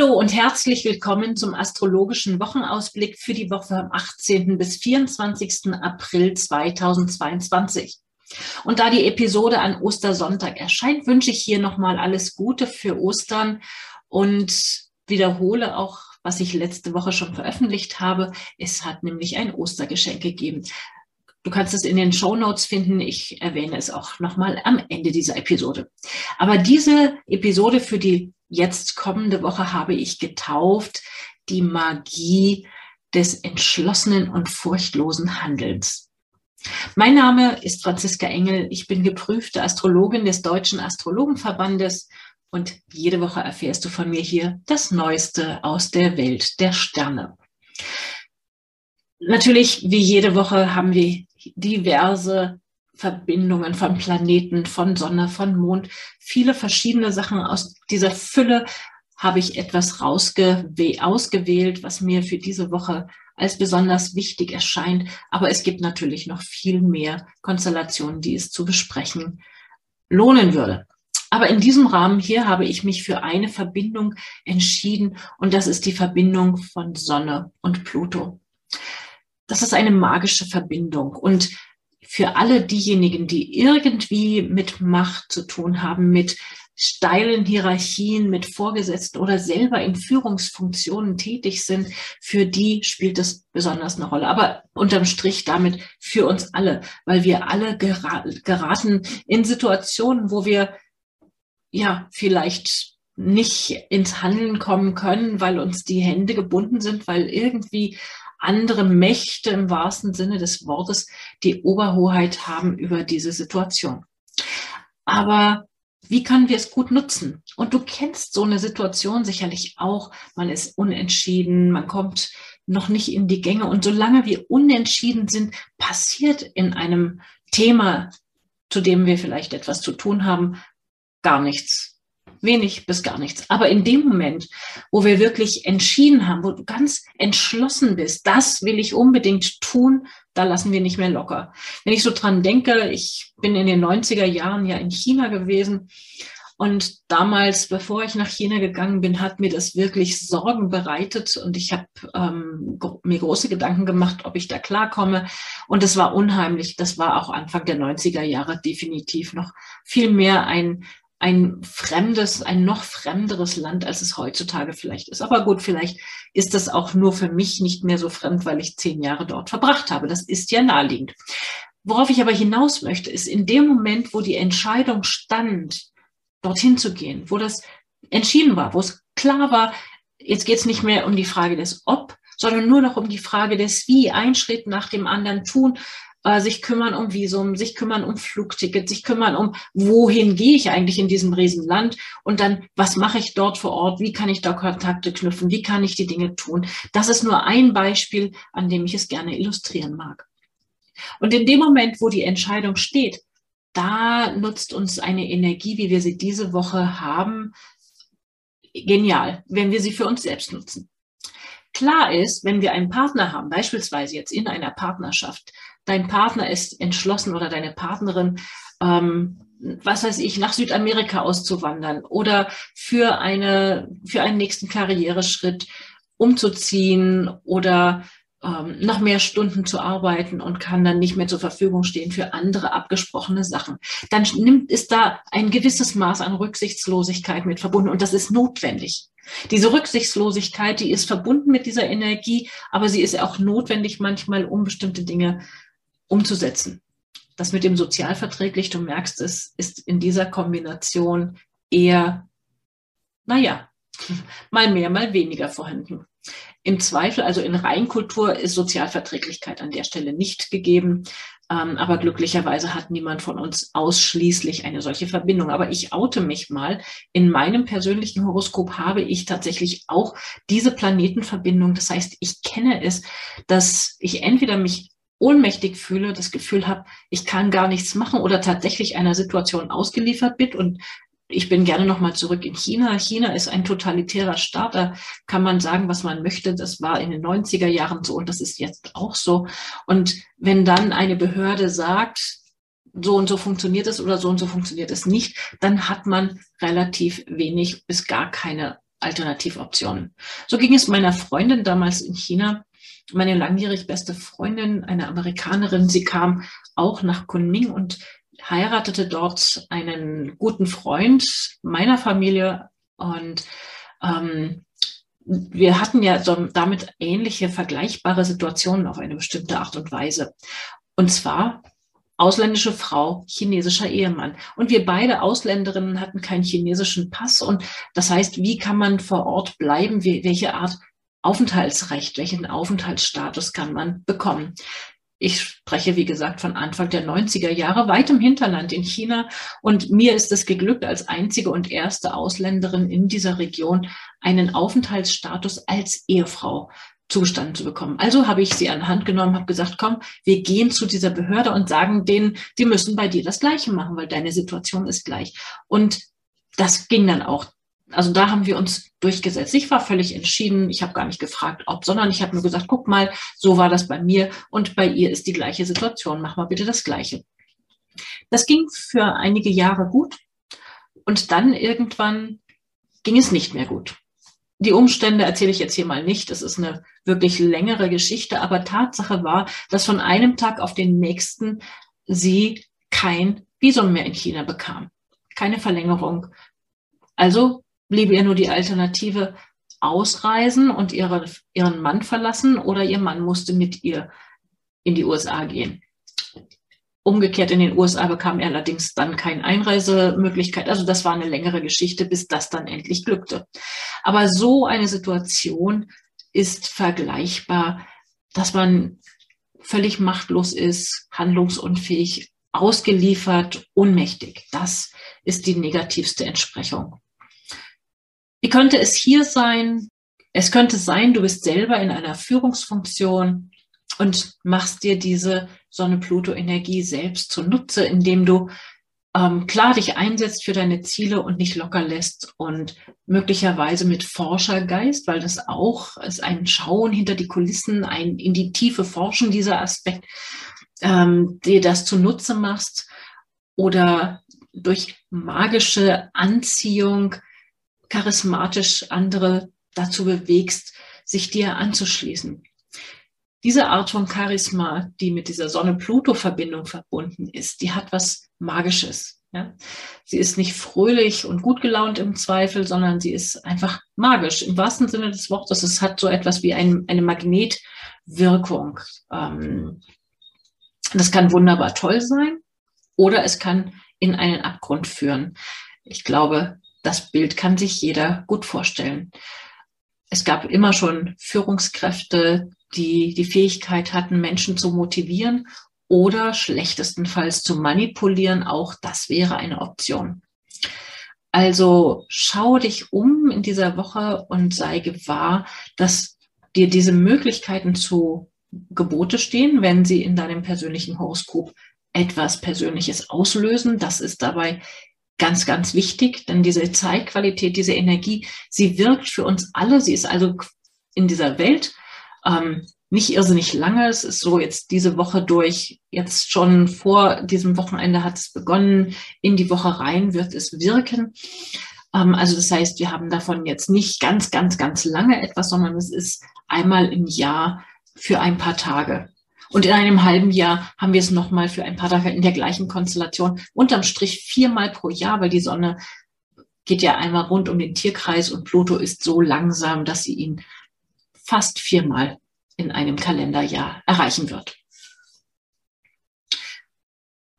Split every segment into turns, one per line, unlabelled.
Hallo und herzlich willkommen zum astrologischen Wochenausblick für die Woche am 18. bis 24. April 2022. Und da die Episode an Ostersonntag erscheint, wünsche ich hier nochmal alles Gute für Ostern und wiederhole auch, was ich letzte Woche schon veröffentlicht habe. Es hat nämlich ein Ostergeschenk gegeben. Du kannst es in den Show Notes finden. Ich erwähne es auch nochmal am Ende dieser Episode. Aber diese Episode für die jetzt kommende Woche habe ich getauft die Magie des entschlossenen und furchtlosen Handelns. Mein Name ist Franziska Engel. Ich bin geprüfte Astrologin des Deutschen Astrologenverbandes und jede Woche erfährst du von mir hier das Neueste aus der Welt der Sterne. Natürlich, wie jede Woche, haben wir diverse Verbindungen von Planeten, von Sonne, von Mond, viele verschiedene Sachen. Aus dieser Fülle habe ich etwas ausgewählt, was mir für diese Woche als besonders wichtig erscheint. Aber es gibt natürlich noch viel mehr Konstellationen, die es zu besprechen lohnen würde. Aber in diesem Rahmen hier habe ich mich für eine Verbindung entschieden und das ist die Verbindung von Sonne und Pluto. Das ist eine magische Verbindung und für alle diejenigen, die irgendwie mit Macht zu tun haben, mit steilen Hierarchien, mit Vorgesetzten oder selber in Führungsfunktionen tätig sind, für die spielt es besonders eine Rolle. Aber unterm Strich damit für uns alle, weil wir alle geraten in Situationen, wo wir ja vielleicht nicht ins Handeln kommen können, weil uns die Hände gebunden sind, weil irgendwie andere Mächte im wahrsten Sinne des Wortes die Oberhoheit haben über diese Situation. Aber wie können wir es gut nutzen? Und du kennst so eine Situation sicherlich auch. Man ist unentschieden, man kommt noch nicht in die Gänge. Und solange wir unentschieden sind, passiert in einem Thema, zu dem wir vielleicht etwas zu tun haben, gar nichts wenig bis gar nichts. Aber in dem Moment, wo wir wirklich entschieden haben, wo du ganz entschlossen bist, das will ich unbedingt tun, da lassen wir nicht mehr locker. Wenn ich so dran denke, ich bin in den 90er Jahren ja in China gewesen und damals, bevor ich nach China gegangen bin, hat mir das wirklich Sorgen bereitet und ich habe ähm, mir große Gedanken gemacht, ob ich da klarkomme. Und es war unheimlich. Das war auch Anfang der 90er Jahre definitiv noch viel mehr ein ein fremdes, ein noch fremderes Land, als es heutzutage vielleicht ist. Aber gut, vielleicht ist das auch nur für mich nicht mehr so fremd, weil ich zehn Jahre dort verbracht habe. Das ist ja naheliegend. Worauf ich aber hinaus möchte, ist in dem Moment, wo die Entscheidung stand, dorthin zu gehen, wo das entschieden war, wo es klar war, jetzt geht es nicht mehr um die Frage des Ob, sondern nur noch um die Frage des Wie, ein Schritt nach dem anderen tun, äh, sich kümmern um Visum, sich kümmern um Flugticket, sich kümmern um, wohin gehe ich eigentlich in diesem Riesenland und dann, was mache ich dort vor Ort, wie kann ich da Kontakte knüpfen, wie kann ich die Dinge tun. Das ist nur ein Beispiel, an dem ich es gerne illustrieren mag. Und in dem Moment, wo die Entscheidung steht, da nutzt uns eine Energie, wie wir sie diese Woche haben, genial, wenn wir sie für uns selbst nutzen. Klar ist, wenn wir einen Partner haben, beispielsweise jetzt in einer Partnerschaft, dein Partner ist entschlossen oder deine Partnerin, ähm, was weiß ich, nach Südamerika auszuwandern oder für eine, für einen nächsten Karriereschritt umzuziehen oder ähm, noch mehr Stunden zu arbeiten und kann dann nicht mehr zur Verfügung stehen für andere abgesprochene Sachen. Dann nimmt, ist da ein gewisses Maß an Rücksichtslosigkeit mit verbunden und das ist notwendig. Diese Rücksichtslosigkeit, die ist verbunden mit dieser Energie, aber sie ist auch notwendig manchmal, um bestimmte Dinge umzusetzen. Das mit dem sozialverträglich, du merkst es, ist in dieser Kombination eher, naja, mal mehr, mal weniger vorhanden. Im Zweifel, also in Reinkultur, ist Sozialverträglichkeit an der Stelle nicht gegeben. Ähm, aber glücklicherweise hat niemand von uns ausschließlich eine solche Verbindung. Aber ich oute mich mal. In meinem persönlichen Horoskop habe ich tatsächlich auch diese Planetenverbindung. Das heißt, ich kenne es, dass ich entweder mich ohnmächtig fühle, das Gefühl habe, ich kann gar nichts machen oder tatsächlich einer Situation ausgeliefert bin und ich bin gerne nochmal zurück in China. China ist ein totalitärer Staat. Da kann man sagen, was man möchte. Das war in den 90er Jahren so und das ist jetzt auch so. Und wenn dann eine Behörde sagt, so und so funktioniert es oder so und so funktioniert es nicht, dann hat man relativ wenig bis gar keine Alternativoptionen. So ging es meiner Freundin damals in China. Meine langjährig beste Freundin, eine Amerikanerin, sie kam auch nach Kunming und heiratete dort einen guten Freund meiner Familie und ähm, wir hatten ja so damit ähnliche vergleichbare Situationen auf eine bestimmte Art und Weise. Und zwar ausländische Frau, chinesischer Ehemann. Und wir beide Ausländerinnen hatten keinen chinesischen Pass. Und das heißt, wie kann man vor Ort bleiben? Welche Art Aufenthaltsrecht, welchen Aufenthaltsstatus kann man bekommen? Ich spreche, wie gesagt, von Anfang der 90er Jahre, weit im Hinterland in China. Und mir ist es geglückt, als einzige und erste Ausländerin in dieser Region einen Aufenthaltsstatus als Ehefrau zugestanden zu bekommen. Also habe ich sie an Hand genommen, habe gesagt, komm, wir gehen zu dieser Behörde und sagen denen, die müssen bei dir das Gleiche machen, weil deine Situation ist gleich. Und das ging dann auch. Also da haben wir uns durchgesetzt. Ich war völlig entschieden. Ich habe gar nicht gefragt, ob, sondern ich habe nur gesagt, guck mal, so war das bei mir und bei ihr ist die gleiche Situation. Mach mal bitte das Gleiche. Das ging für einige Jahre gut und dann irgendwann ging es nicht mehr gut. Die Umstände erzähle ich jetzt hier mal nicht. Das ist eine wirklich längere Geschichte. Aber Tatsache war, dass von einem Tag auf den nächsten sie kein Visum mehr in China bekam. Keine Verlängerung. Also blieb ihr nur die Alternative ausreisen und ihre, ihren Mann verlassen oder ihr Mann musste mit ihr in die USA gehen. Umgekehrt in den USA bekam er allerdings dann keine Einreisemöglichkeit. Also das war eine längere Geschichte, bis das dann endlich glückte. Aber so eine Situation ist vergleichbar, dass man völlig machtlos ist, handlungsunfähig, ausgeliefert, ohnmächtig. Das ist die negativste Entsprechung. Wie könnte es hier sein? Es könnte sein, du bist selber in einer Führungsfunktion und machst dir diese Sonne-Pluto-Energie selbst zunutze, indem du ähm, klar dich einsetzt für deine Ziele und nicht locker lässt und möglicherweise mit Forschergeist, weil das auch ist ein Schauen hinter die Kulissen, ein in die Tiefe Forschen dieser Aspekt, ähm, dir das zunutze machst oder durch magische Anziehung charismatisch andere dazu bewegst, sich dir anzuschließen. Diese Art von Charisma, die mit dieser Sonne-Pluto-Verbindung verbunden ist, die hat was Magisches. Ja? Sie ist nicht fröhlich und gut gelaunt im Zweifel, sondern sie ist einfach magisch im wahrsten Sinne des Wortes. Es hat so etwas wie ein, eine Magnetwirkung. Ähm, das kann wunderbar toll sein oder es kann in einen Abgrund führen. Ich glaube, das Bild kann sich jeder gut vorstellen. Es gab immer schon Führungskräfte, die die Fähigkeit hatten, Menschen zu motivieren oder schlechtestenfalls zu manipulieren. Auch das wäre eine Option. Also schau dich um in dieser Woche und sei gewahr, dass dir diese Möglichkeiten zu Gebote stehen, wenn sie in deinem persönlichen Horoskop etwas Persönliches auslösen. Das ist dabei ganz, ganz wichtig, denn diese Zeitqualität, diese Energie, sie wirkt für uns alle. Sie ist also in dieser Welt ähm, nicht irrsinnig lange. Es ist so jetzt diese Woche durch, jetzt schon vor diesem Wochenende hat es begonnen, in die Woche rein wird es wirken. Ähm, also das heißt, wir haben davon jetzt nicht ganz, ganz, ganz lange etwas, sondern es ist einmal im Jahr für ein paar Tage. Und in einem halben Jahr haben wir es nochmal für ein paar Tage in der gleichen Konstellation. Unterm Strich viermal pro Jahr, weil die Sonne geht ja einmal rund um den Tierkreis und Pluto ist so langsam, dass sie ihn fast viermal in einem Kalenderjahr erreichen wird.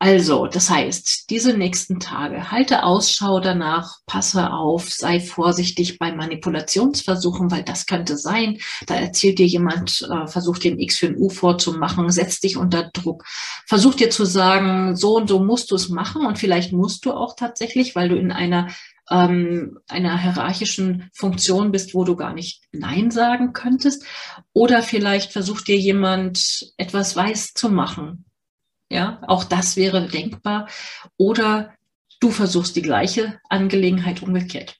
Also, das heißt, diese nächsten Tage, halte Ausschau danach, passe auf, sei vorsichtig bei Manipulationsversuchen, weil das könnte sein. Da erzählt dir jemand, äh, versucht dir ein X für ein U vorzumachen, setzt dich unter Druck, versucht dir zu sagen, so und so musst du es machen und vielleicht musst du auch tatsächlich, weil du in einer ähm, einer hierarchischen Funktion bist, wo du gar nicht Nein sagen könntest. Oder vielleicht versucht dir jemand etwas weiß zu machen, ja, auch das wäre denkbar. Oder du versuchst die gleiche Angelegenheit umgekehrt.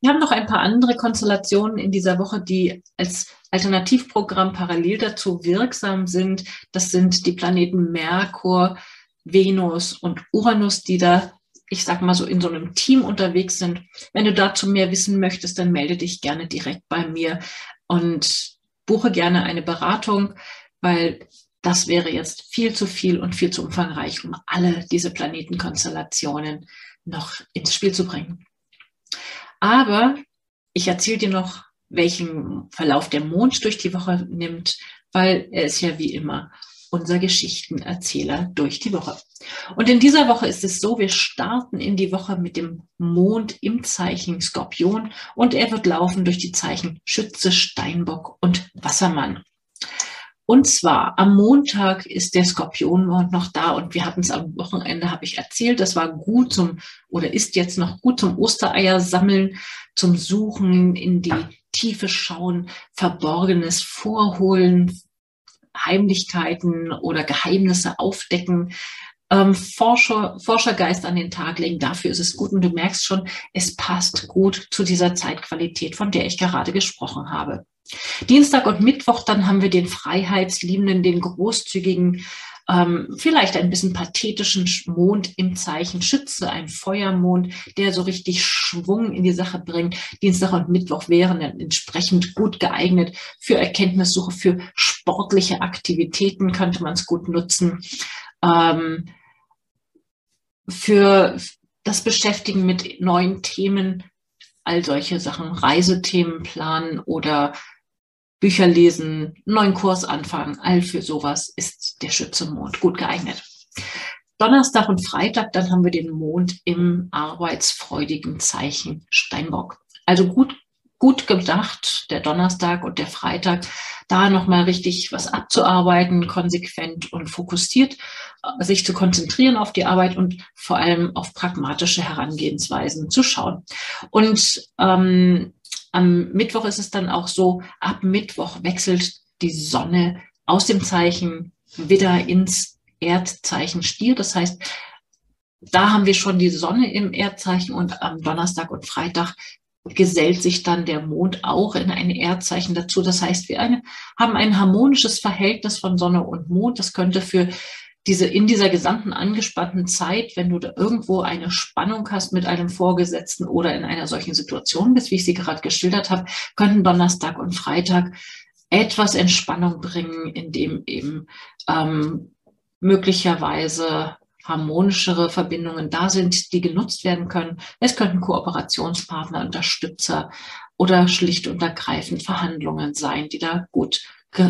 Wir haben noch ein paar andere Konstellationen in dieser Woche, die als Alternativprogramm parallel dazu wirksam sind. Das sind die Planeten Merkur, Venus und Uranus, die da ich sag mal so, in so einem Team unterwegs sind. Wenn du dazu mehr wissen möchtest, dann melde dich gerne direkt bei mir und buche gerne eine Beratung, weil das wäre jetzt viel zu viel und viel zu umfangreich, um alle diese Planetenkonstellationen noch ins Spiel zu bringen. Aber ich erzähle dir noch, welchen Verlauf der Mond durch die Woche nimmt, weil er ist ja wie immer unser Geschichtenerzähler durch die Woche. Und in dieser Woche ist es so, wir starten in die Woche mit dem Mond im Zeichen Skorpion und er wird laufen durch die Zeichen Schütze, Steinbock und Wassermann. Und zwar am Montag ist der Skorpionmond noch da und wir hatten es am Wochenende, habe ich erzählt, das war gut zum oder ist jetzt noch gut zum Ostereier sammeln, zum Suchen in die Tiefe schauen, Verborgenes vorholen, Heimlichkeiten oder Geheimnisse aufdecken, ähm, Forscher, Forschergeist an den Tag legen. Dafür ist es gut. Und du merkst schon, es passt gut zu dieser Zeitqualität, von der ich gerade gesprochen habe. Dienstag und Mittwoch, dann haben wir den Freiheitsliebenden, den großzügigen, ähm, vielleicht ein bisschen pathetischen Mond im Zeichen Schütze, ein Feuermond, der so richtig Schwung in die Sache bringt. Dienstag und Mittwoch wären dann entsprechend gut geeignet für Erkenntnissuche, für sportliche Aktivitäten könnte man es gut nutzen. Ähm, für das Beschäftigen mit neuen Themen, all solche Sachen, Reisethemen planen oder Bücher lesen, neuen Kurs anfangen, all für sowas ist der Schützemond gut geeignet. Donnerstag und Freitag, dann haben wir den Mond im arbeitsfreudigen Zeichen Steinbock. Also gut, gut gedacht, der Donnerstag und der Freitag, da nochmal richtig was abzuarbeiten, konsequent und fokussiert, äh, sich zu konzentrieren auf die Arbeit und vor allem auf pragmatische Herangehensweisen zu schauen. Und ähm, am Mittwoch ist es dann auch so, ab Mittwoch wechselt die Sonne aus dem Zeichen wieder ins Erdzeichen Stier. Das heißt, da haben wir schon die Sonne im Erdzeichen und am Donnerstag und Freitag gesellt sich dann der Mond auch in ein Erdzeichen dazu. Das heißt, wir eine, haben ein harmonisches Verhältnis von Sonne und Mond. Das könnte für diese, in dieser gesamten angespannten Zeit, wenn du da irgendwo eine Spannung hast mit einem Vorgesetzten oder in einer solchen Situation bist, wie ich sie gerade geschildert habe, könnten Donnerstag und Freitag etwas Entspannung bringen, indem eben ähm, möglicherweise harmonischere Verbindungen da sind, die genutzt werden können. Es könnten Kooperationspartner, Unterstützer oder schlicht und ergreifend Verhandlungen sein, die da gut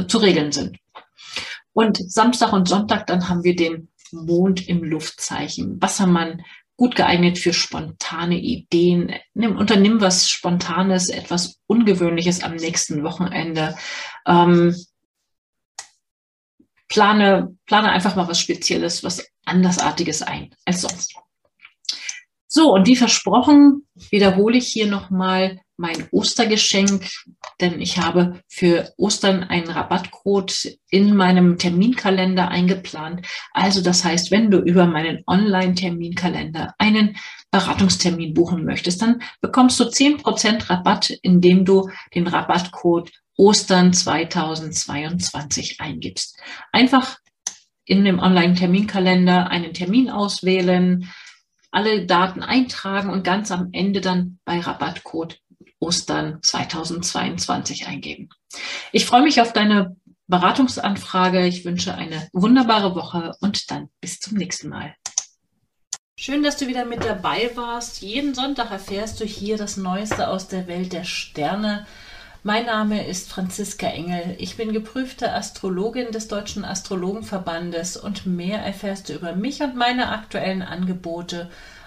zu regeln sind. Und Samstag und Sonntag, dann haben wir den Mond im Luftzeichen. Wassermann, gut geeignet für spontane Ideen. Nimm, unternimm was Spontanes, etwas Ungewöhnliches am nächsten Wochenende. Ähm, plane, plane einfach mal was Spezielles, was Andersartiges ein als sonst. So, und wie versprochen, wiederhole ich hier nochmal mein Ostergeschenk, denn ich habe für Ostern einen Rabattcode in meinem Terminkalender eingeplant. Also das heißt, wenn du über meinen Online-Terminkalender einen Beratungstermin buchen möchtest, dann bekommst du zehn Prozent Rabatt, indem du den Rabattcode Ostern 2022 eingibst. Einfach in dem Online-Terminkalender einen Termin auswählen, alle Daten eintragen und ganz am Ende dann bei Rabattcode Ostern 2022 eingeben. Ich freue mich auf deine Beratungsanfrage. Ich wünsche eine wunderbare Woche und dann bis zum nächsten Mal. Schön, dass du wieder mit dabei warst. Jeden Sonntag erfährst du hier das Neueste aus der Welt der Sterne. Mein Name ist Franziska Engel. Ich bin geprüfte Astrologin des Deutschen Astrologenverbandes und mehr erfährst du über mich und meine aktuellen Angebote